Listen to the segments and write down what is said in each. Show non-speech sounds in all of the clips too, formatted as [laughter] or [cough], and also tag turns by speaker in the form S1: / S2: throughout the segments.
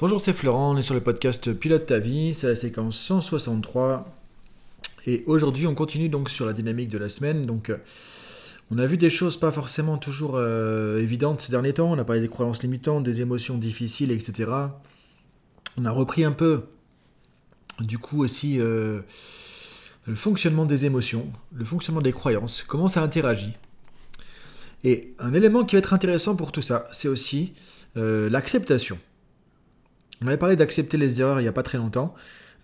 S1: Bonjour, c'est Florent, on est sur le podcast Pilote ta vie, c'est la séquence 163. Et aujourd'hui, on continue donc sur la dynamique de la semaine. Donc, euh, on a vu des choses pas forcément toujours euh, évidentes ces derniers temps. On a parlé des croyances limitantes, des émotions difficiles, etc. On a repris un peu, du coup, aussi euh, le fonctionnement des émotions, le fonctionnement des croyances, comment ça interagit. Et un élément qui va être intéressant pour tout ça, c'est aussi l'acceptation. On avait parlé d'accepter les erreurs il n'y a pas très longtemps.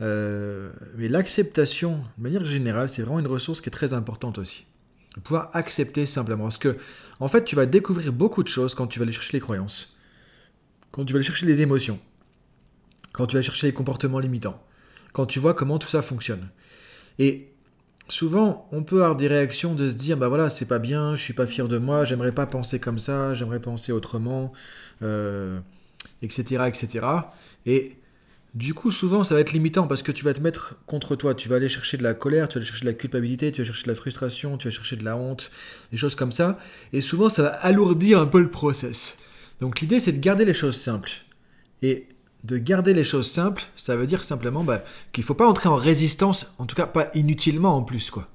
S1: Euh, mais l'acceptation, de manière générale, c'est vraiment une ressource qui est très importante aussi. Pouvoir accepter simplement. Parce que, en fait, tu vas découvrir beaucoup de choses quand tu vas aller chercher les croyances, quand tu vas aller chercher les émotions, quand tu vas chercher les comportements limitants, quand tu vois comment tout ça fonctionne. Et souvent, on peut avoir des réactions de se dire, bah voilà, c'est pas bien, je suis pas fier de moi, j'aimerais pas penser comme ça, j'aimerais penser autrement. Euh, etc., etc. Et du coup, souvent, ça va être limitant parce que tu vas te mettre contre toi. Tu vas aller chercher de la colère, tu vas aller chercher de la culpabilité, tu vas chercher de la frustration, tu vas chercher de la honte, des choses comme ça. Et souvent, ça va alourdir un peu le process. Donc, l'idée, c'est de garder les choses simples. Et de garder les choses simples, ça veut dire simplement bah, qu'il ne faut pas entrer en résistance, en tout cas pas inutilement en plus. quoi.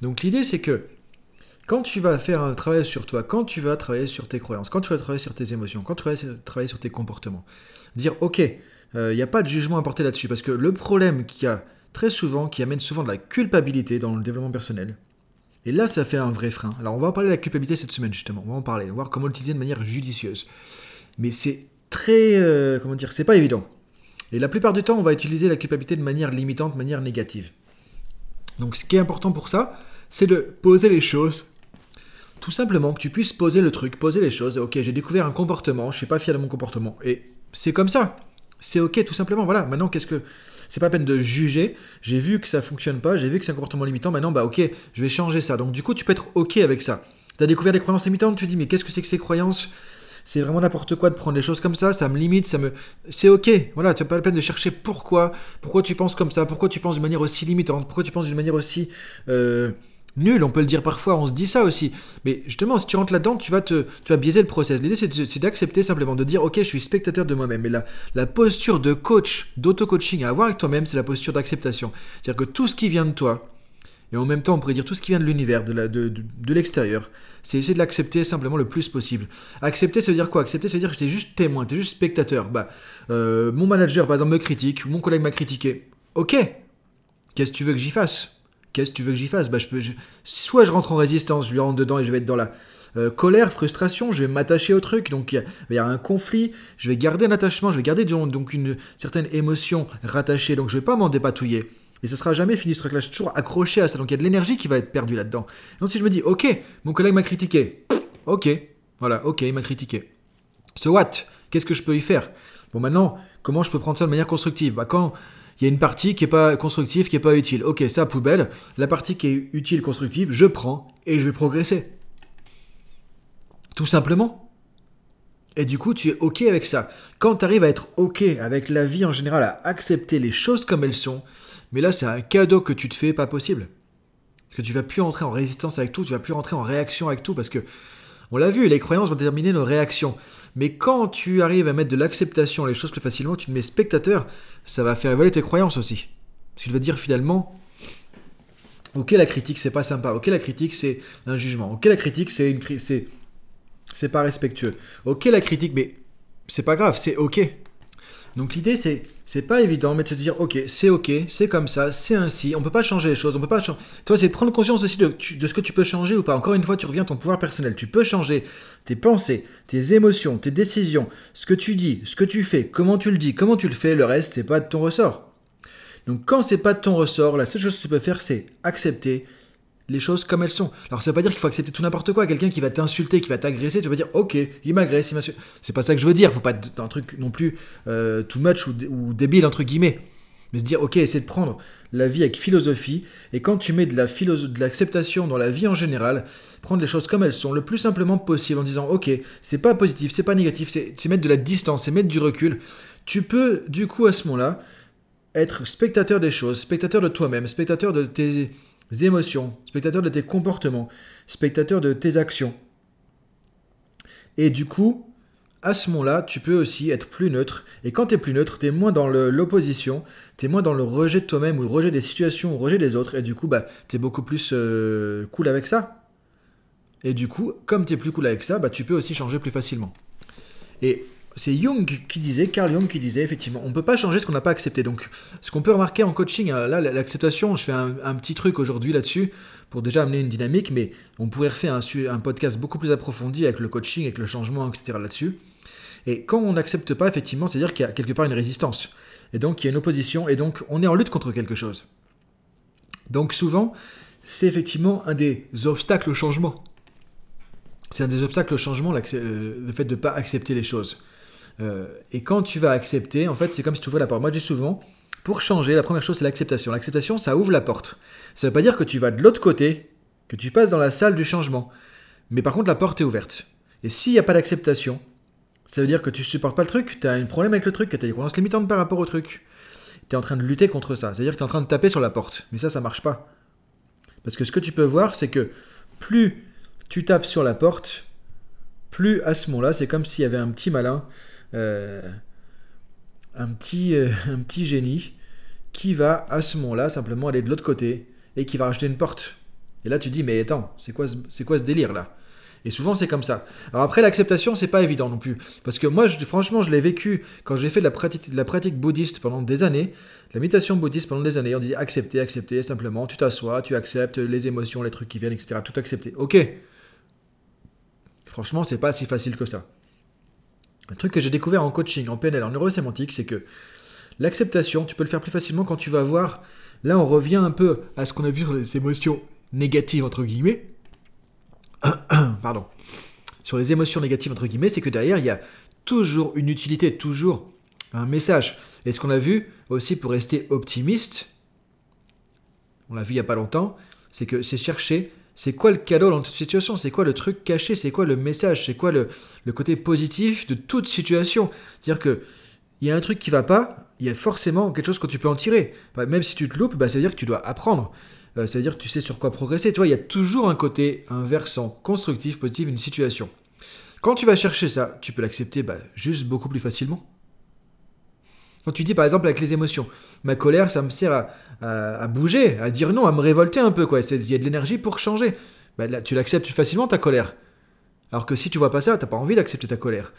S1: Donc, l'idée, c'est que quand tu vas faire un travail sur toi, quand tu vas travailler sur tes croyances, quand tu vas travailler sur tes émotions, quand tu vas travailler sur tes comportements, dire ok, il euh, n'y a pas de jugement à porter là-dessus, parce que le problème qu'il y a très souvent, qui amène souvent de la culpabilité dans le développement personnel, et là ça fait un vrai frein. Alors on va en parler de la culpabilité cette semaine justement, on va en parler, voir comment l'utiliser de manière judicieuse. Mais c'est très, euh, comment dire, c'est pas évident. Et la plupart du temps, on va utiliser la culpabilité de manière limitante, de manière négative. Donc ce qui est important pour ça, c'est de poser les choses tout simplement que tu puisses poser le truc, poser les choses. Ok, j'ai découvert un comportement, je suis pas fier de mon comportement. Et c'est comme ça. C'est ok, tout simplement. Voilà, maintenant, qu'est-ce que. C'est pas peine de juger. J'ai vu que ça fonctionne pas, j'ai vu que c'est un comportement limitant. Maintenant, bah ok, je vais changer ça. Donc, du coup, tu peux être ok avec ça. Tu as découvert des croyances limitantes, tu te dis, mais qu'est-ce que c'est que ces croyances? C'est vraiment n'importe quoi de prendre des choses comme ça, ça me limite, ça me... C'est ok, voilà, tu n'as pas la peine de chercher pourquoi, pourquoi tu penses comme ça, pourquoi tu penses d'une manière aussi limitante, pourquoi tu penses d'une manière aussi... Euh, nul, on peut le dire parfois, on se dit ça aussi. Mais justement, si tu rentres là-dedans, tu vas te, tu vas biaiser le process. L'idée, c'est d'accepter simplement, de dire, ok, je suis spectateur de moi-même. Mais la, posture de coach, d'auto-coaching à avoir avec toi-même, c'est la posture d'acceptation. C'est-à-dire que tout ce qui vient de toi, et en même temps, on pourrait dire tout ce qui vient de l'univers, de, de, de, l'extérieur, c'est essayer de l'accepter simplement le plus possible. Accepter, ça veut dire quoi? Accepter, ça veut dire que j'étais juste témoin, t'es juste spectateur. Bah, euh, mon manager, par exemple, me critique, mon collègue m'a critiqué. Ok, qu'est-ce que tu veux que j'y fasse? Qu'est-ce que tu veux que j'y fasse bah, je peux, Soit je rentre en résistance, je lui rentre dedans et je vais être dans la euh, colère, frustration, je vais m'attacher au truc, donc il y, y, a un conflit, je vais garder un attachement, je vais garder donc une certaine émotion rattachée, donc je vais pas m'en dépatouiller. Et ça sera jamais fini ce truc-là, je suis toujours accroché à ça, donc il y a de l'énergie qui va être perdue là-dedans. Donc si je me dis, ok, mon collègue m'a critiqué, ok, voilà, ok, il m'a critiqué. So what? Qu'est-ce que je peux y faire? Bon maintenant, comment je peux prendre ça de manière constructive? Bah quand il y a une partie qui n'est pas constructive, qui n'est pas utile. Ok, ça poubelle. La partie qui est utile, constructive, je prends et je vais progresser. Tout simplement. Et du coup, tu es OK avec ça. Quand tu arrives à être OK avec la vie en général, à accepter les choses comme elles sont, mais là, c'est un cadeau que tu te fais pas possible. Parce que tu vas plus entrer en résistance avec tout, tu vas plus rentrer en réaction avec tout, parce que on l'a vu, les croyances vont déterminer nos réactions. Mais quand tu arrives à mettre de l'acceptation les choses plus facilement, tu te mets spectateur, ça va faire évoluer tes croyances aussi. Tu vas dire finalement, ok la critique c'est pas sympa, ok la critique c'est un jugement, ok la critique c'est une c'est c'est pas respectueux, ok la critique mais c'est pas grave, c'est ok. Donc l'idée c'est c'est pas évident, mais de se dire ok, c'est ok, c'est comme ça, c'est ainsi, on peut pas changer les choses, on peut pas changer. Toi, c'est prendre conscience aussi de, de, ce que tu peux changer ou pas. Encore une fois, tu reviens à ton pouvoir personnel. Tu peux changer tes pensées, tes émotions, tes décisions, ce que tu dis, ce que tu fais, comment tu le dis, comment tu le fais. Le reste, c'est pas de ton ressort. Donc quand c'est pas de ton ressort, la seule chose que tu peux faire, c'est accepter, les choses comme elles sont. Alors ça veut pas dire qu'il faut accepter tout n'importe quoi. Quelqu'un qui va t'insulter, qui va t'agresser, tu vas dire ok, il m'agresse, il m'insulte. C'est pas ça que je veux dire. Faut pas être un truc non plus euh, too much ou, débile entre guillemets. Mais se dire ok, essayer de prendre la vie avec philosophie. Et quand tu mets de la de l'acceptation dans la vie en général, prendre les choses comme elles sont, le plus simplement possible, en disant ok, c'est pas positif, c'est pas négatif, c'est mettre de la distance, c'est mettre du recul. Tu peux du coup à ce moment-là être spectateur des choses, spectateur de toi-même, spectateur de tes émotions, spectateur de tes comportements, spectateur de tes actions. Et du coup, à ce moment-là, tu peux aussi être plus neutre. Et quand tu es plus neutre, tu es moins dans l'opposition, tu es moins dans le rejet de toi-même ou le rejet des situations ou le rejet des autres. Et du coup, bah, tu es beaucoup plus euh, cool avec ça. Et du coup, comme tu es plus cool avec ça, bah, tu peux aussi changer plus facilement. Et c'est Jung qui disait, Carl Jung qui disait, effectivement, on ne peut pas changer ce qu'on n'a pas accepté. Donc, ce qu'on peut remarquer en coaching, hein, là, l'acceptation, je fais un, petit truc aujourd'hui là-dessus pour déjà amener une dynamique, mais on pourrait refaire un, un podcast beaucoup plus approfondi avec le coaching, avec le changement, etc. là-dessus. Et quand on n'accepte pas, effectivement, c'est-à-dire qu'il y a quelque part une résistance. Et donc, il y a une opposition, et donc on est en lutte contre quelque chose. Donc souvent, c'est effectivement un des obstacles au changement. C'est un des obstacles au changement, euh, le fait de ne pas accepter les choses. Euh, et quand tu vas accepter, en fait, c'est comme si tu ouvrais la porte. Moi, je dis souvent, pour changer, la première chose, c'est l'acceptation. L'acceptation, ça ouvre la porte. Ça ne veut pas dire que tu vas de l'autre côté, que tu passes dans la salle du changement. Mais par contre, la porte est ouverte. Et s'il n'y a pas d'acceptation, ça veut dire que tu supportes pas le truc, tu as un problème avec le truc, que tu as des croyances limitantes par rapport au truc. Tu es en train de lutter contre ça. C'est-à-dire que tu es en train de taper sur la porte. Mais ça, ça marche pas. Parce que ce que tu peux voir, c'est que plus tu tapes sur la porte, plus à ce moment-là, c'est comme s'il y avait un petit malin, un, petit, euh, un petit génie, qui va à ce moment-là simplement aller de l'autre côté et qui va racheter une porte. Et là, tu dis, mais attends, c'est quoi, c'est quoi ce délire là? Et souvent, c'est comme ça. Alors après, l'acceptation, c'est pas évident non plus. Parce que moi, franchement, je l'ai vécu quand j'ai fait de la, pratique, de la pratique bouddhiste pendant des années, la méditation bouddhiste pendant des années. On dit accepter, accepter, simplement. Tu t'assois, tu acceptes les émotions, les trucs qui viennent, etc. Tout accepter. Ok. Franchement, c'est pas si facile que ça. Un truc que j'ai découvert en coaching, en PNL, en neurosémantique, c'est que l'acceptation, tu peux le faire plus facilement quand tu vas voir. Là, on revient un peu à ce qu'on a vu sur les émotions négatives, entre guillemets. [clears throat] pardon, sur les émotions négatives, entre guillemets, c'est que derrière, il y a toujours une utilité, toujours un message. Et ce qu'on a vu aussi pour rester optimiste, on l'a vu il n'y a pas longtemps, c'est que c'est chercher c'est quoi le cadeau dans toute situation, c'est quoi le truc caché, c'est quoi le message, c'est quoi le, le, côté positif de toute situation? C'est-à-dire que il y a un truc qui va pas, il y a forcément quelque chose que tu peux en tirer. Même si tu te loupes, bah, ça veut dire que tu dois apprendre. Euh, c'est-à-dire que tu sais sur quoi progresser. Tu il y a toujours un côté, un versant constructif, positif, une situation. Quand tu vas chercher ça, tu peux l'accepter bah, juste beaucoup plus facilement. Quand tu dis par exemple avec les émotions, ma colère, ça me sert à, bouger, à dire non, à me révolter un peu. quoi. Il y a de l'énergie pour changer. Bah, tu l'acceptes facilement ta colère. Alors que si tu vois pas ça, tu n'as pas envie d'accepter ta colère.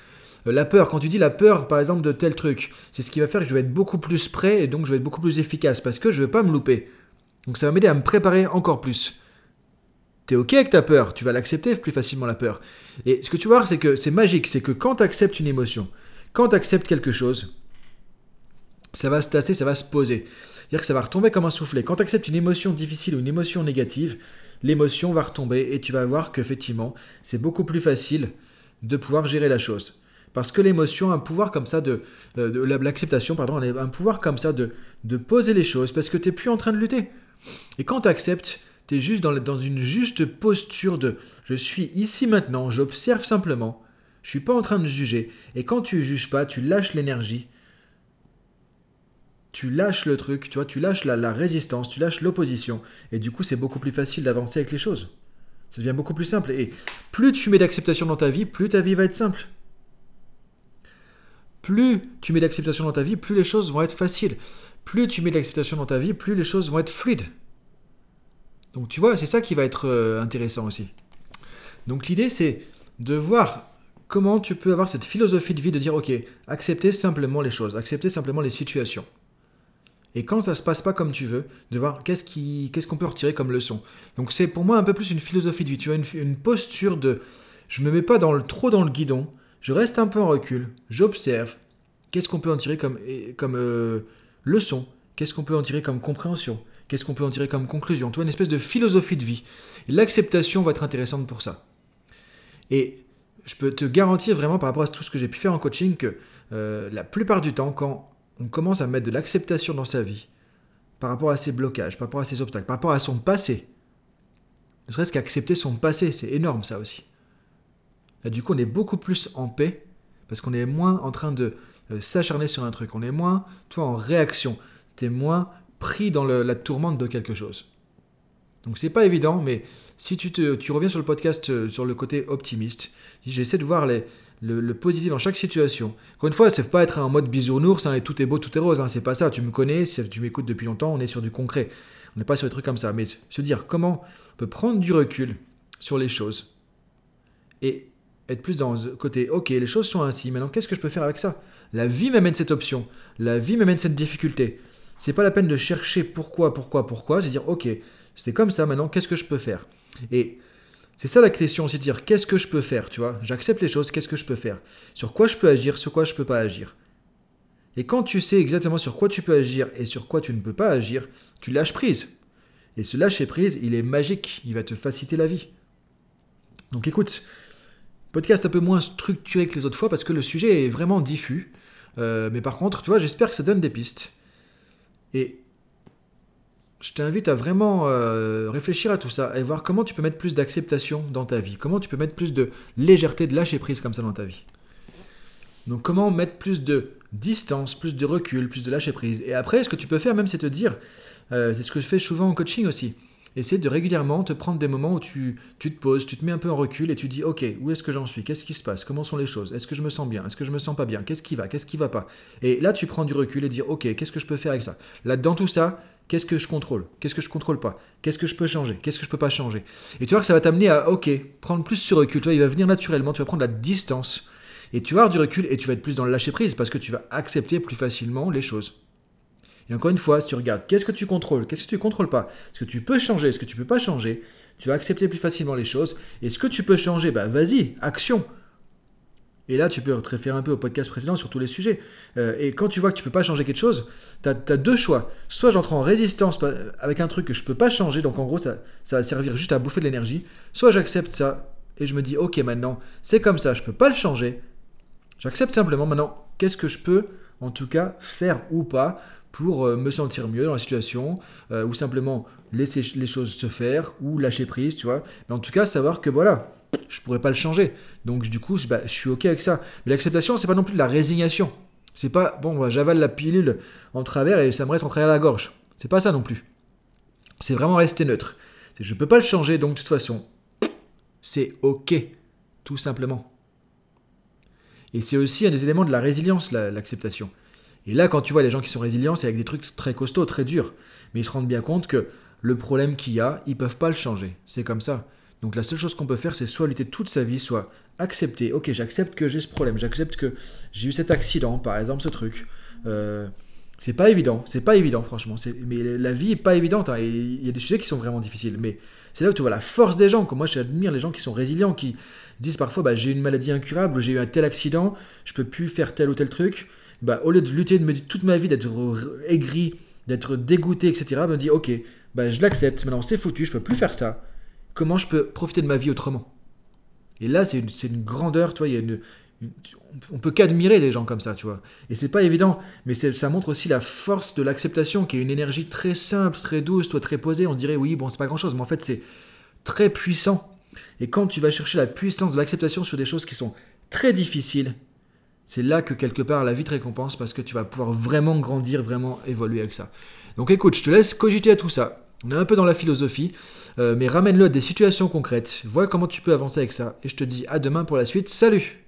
S1: Euh, la peur, quand tu dis la peur par exemple de tel truc, c'est ce qui va faire que je vais être beaucoup plus prêt et donc je vais être beaucoup plus efficace parce que je ne vais pas me louper. Donc ça va m'aider à me préparer encore plus. T'es ok avec ta peur, tu vas l'accepter plus facilement la peur. Et ce que tu vois, c'est que c'est magique, c'est que quand tu acceptes une émotion, quand tu acceptes quelque chose, ça va se tasser, ça va se poser. C'est-à-dire que ça va retomber comme un soufflet. Quand tu acceptes une émotion difficile ou une émotion négative, l'émotion va retomber et tu vas voir qu'effectivement, c'est beaucoup plus facile de pouvoir gérer la chose. Parce que l'émotion a un pouvoir comme ça de, de, l'acceptation, pardon, a un pouvoir comme ça de, de poser les choses parce que tu n'es plus en train de lutter. Et quand tu acceptes, tu es juste dans, une juste posture de je suis ici maintenant, j'observe simplement, je suis pas en train de juger. Et quand tu juges pas, tu lâches l'énergie, tu lâches le truc, tu vois, tu lâches la, résistance, tu lâches l'opposition. Et du coup, c'est beaucoup plus facile d'avancer avec les choses. Ça devient beaucoup plus simple. Et plus tu mets d'acceptation dans ta vie, plus ta vie va être simple. Plus tu mets d'acceptation dans ta vie, plus les choses vont être faciles plus tu mets de l'acceptation dans ta vie, plus les choses vont être fluides. Donc tu vois, c'est ça qui va être euh, intéressant aussi. Donc l'idée, c'est de voir comment tu peux avoir cette philosophie de vie de dire, ok, accepter simplement les choses, accepter simplement les situations. Et quand ça se passe pas comme tu veux, de voir qu'est-ce qu'on peut retirer comme leçon. Donc c'est pour moi un peu plus une philosophie de vie. Tu as une, posture de, je me mets pas trop dans le guidon, je reste un peu en recul, j'observe. Qu'est-ce qu'on peut en tirer comme, comme euh, leçon, qu'est-ce qu'on peut en tirer comme compréhension, qu'est-ce qu'on peut en tirer comme conclusion, tu vois, une espèce de philosophie de vie. L'acceptation va être intéressante pour ça. Et je peux te garantir vraiment par rapport à tout ce que j'ai pu faire en coaching que euh, la plupart du temps, quand on commence à mettre de l'acceptation dans sa vie, par rapport à ses blocages, par rapport à ses obstacles, par rapport à son passé, ne serait-ce qu'accepter son passé, c'est énorme ça aussi. Du coup, on est beaucoup plus en paix parce qu'on est moins en train de euh, s'acharner sur un truc. On est moins, toi, en réaction. Tu es moins pris dans la tourmente de quelque chose. Donc c'est pas évident, mais si tu, te, tu reviens sur le podcast euh, sur le côté optimiste, j'essaie de voir les, le, positif dans chaque situation. Encore une fois, c'est pas être en mode bisounours hein, et tout est beau, tout est rose. Hein, c'est pas ça. Tu me connais, tu m'écoutes depuis longtemps, on est sur du concret. On n'est pas sur des trucs comme ça. Mais se dire comment on peut prendre du recul sur les choses et être plus dans le côté, ok, les choses sont ainsi, maintenant qu'est-ce que je peux faire avec ça? La vie m'amène cette option, la vie m'amène cette difficulté. C'est pas la peine de chercher pourquoi, pourquoi, pourquoi, c'est dire, ok, c'est comme ça, maintenant qu'est-ce que je peux faire? Et c'est ça la question, c'est dire qu'est-ce que je peux faire, tu vois? J'accepte les choses, qu'est-ce que je peux faire? Sur quoi je peux agir, sur quoi je peux pas agir? Et quand tu sais exactement sur quoi tu peux agir et sur quoi tu ne peux pas agir, tu lâches prise. Et ce lâcher prise, il est magique, il va te faciliter la vie. Donc écoute, podcast un peu moins structuré que les autres fois parce que le sujet est vraiment diffus. Euh, mais par contre, tu vois, j'espère que ça donne des pistes. Et je t'invite à vraiment euh, réfléchir à tout ça et voir comment tu peux mettre plus d'acceptation dans ta vie, comment tu peux mettre plus de légèreté, de lâcher prise comme ça dans ta vie. Donc comment mettre plus de distance, plus de recul, plus de lâcher prise. Et après, ce que tu peux faire même, c'est te dire, euh, c'est ce que je fais souvent en coaching aussi, essaie de régulièrement te prendre des moments où tu, tu, te poses, tu te mets un peu en recul et tu dis, ok, où est-ce que j'en suis? Qu'est-ce qui se passe? Comment sont les choses? Est-ce que je me sens bien? Est-ce que je me sens pas bien? Qu'est-ce qui va? Qu'est-ce qui va pas? Et là, tu prends du recul et dis, ok, qu'est-ce que je peux faire avec ça? Là, dans tout ça, Qu'est-ce que je contrôle? Qu'est-ce que je contrôle pas? Qu'est-ce que je peux changer? Qu'est-ce que je peux pas changer? Et tu vois que ça va t'amener à, ok, prendre plus ce recul. Tu vois, il va venir naturellement, tu vas prendre la distance. Et tu vas avoir du recul et tu vas être plus dans le lâcher prise parce que tu vas accepter plus facilement les choses. Et encore une fois, si tu regardes, qu'est-ce que tu contrôles? Qu'est-ce que tu contrôles pas? Ce que tu peux changer? Ce que tu peux pas changer? Tu vas accepter plus facilement les choses. Et ce que tu peux changer, bah vas-y, action et là, tu peux te référer un peu au podcast précédent sur tous les sujets. Euh, et quand tu vois que tu peux pas changer quelque chose, tu as, deux choix. Soit j'entre en résistance avec un truc que je peux pas changer, donc en gros, ça, ça va servir juste à bouffer de l'énergie. Soit j'accepte ça et je me dis, ok, maintenant, c'est comme ça, je peux pas le changer. J'accepte simplement maintenant, qu'est-ce que je peux, en tout cas, faire ou pas pour euh, me sentir mieux dans la situation, euh, ou simplement laisser les choses se faire, ou lâcher prise, tu vois. Mais en tout cas, savoir que voilà, je pourrais pas le changer. Donc du coup, je suis ok avec ça. Mais l'acceptation, c'est pas non plus de la résignation. C'est pas bon, bah, j'avale la pilule en travers et ça me reste en travers la gorge. C'est pas ça non plus. C'est vraiment rester neutre. Je peux pas le changer, donc de toute façon, c'est ok, tout simplement. Et c'est aussi un des éléments de la résilience, l'acceptation. et là, quand tu vois les gens qui sont résilients, c'est avec des trucs très costauds, très durs. Mais ils se rendent bien compte que le problème qu'il y a, ils peuvent pas le changer. C'est comme ça. Donc la seule chose qu'on peut faire, c'est soit lutter toute sa vie, soit accepter. Ok, j'accepte que j'ai ce problème, j'accepte que j'ai eu cet accident, par exemple, ce truc. Euh, c'est pas évident, c'est pas évident, franchement. Mais la vie est pas évidente. Hein, il y a des sujets qui sont vraiment difficiles. Mais c'est là où tu vois la force des gens. Comme moi, j'admire les gens qui sont résilients, qui disent parfois bah, j'ai une maladie incurable, j'ai eu un tel accident, je peux plus faire tel ou tel truc. Bah, au lieu de lutter toute ma vie, d'être aigri, d'être dégoûté, etc., me dit ok, bah, je l'accepte, maintenant c'est foutu, je peux plus faire ça comment je peux profiter de ma vie autrement Et là, c'est une, grandeur, tu vois, y a une, on peut qu'admirer des gens comme ça, tu vois. Et c'est pas évident, mais ça montre aussi la force de l'acceptation, qui est une énergie très simple, très douce, toi, très posée. On dirait, oui, bon, c'est pas grand chose, mais en fait, c'est très puissant. Et quand tu vas chercher la puissance de l'acceptation sur des choses qui sont très difficiles, c'est là que quelque part la vie te récompense parce que tu vas pouvoir vraiment grandir, vraiment évoluer avec ça. Donc écoute, je te laisse cogiter à tout ça. On est un peu dans la philosophie, euh, mais ramène-le à des situations concrètes. Vois comment tu peux avancer avec ça. Et je te dis à demain pour la suite. Salut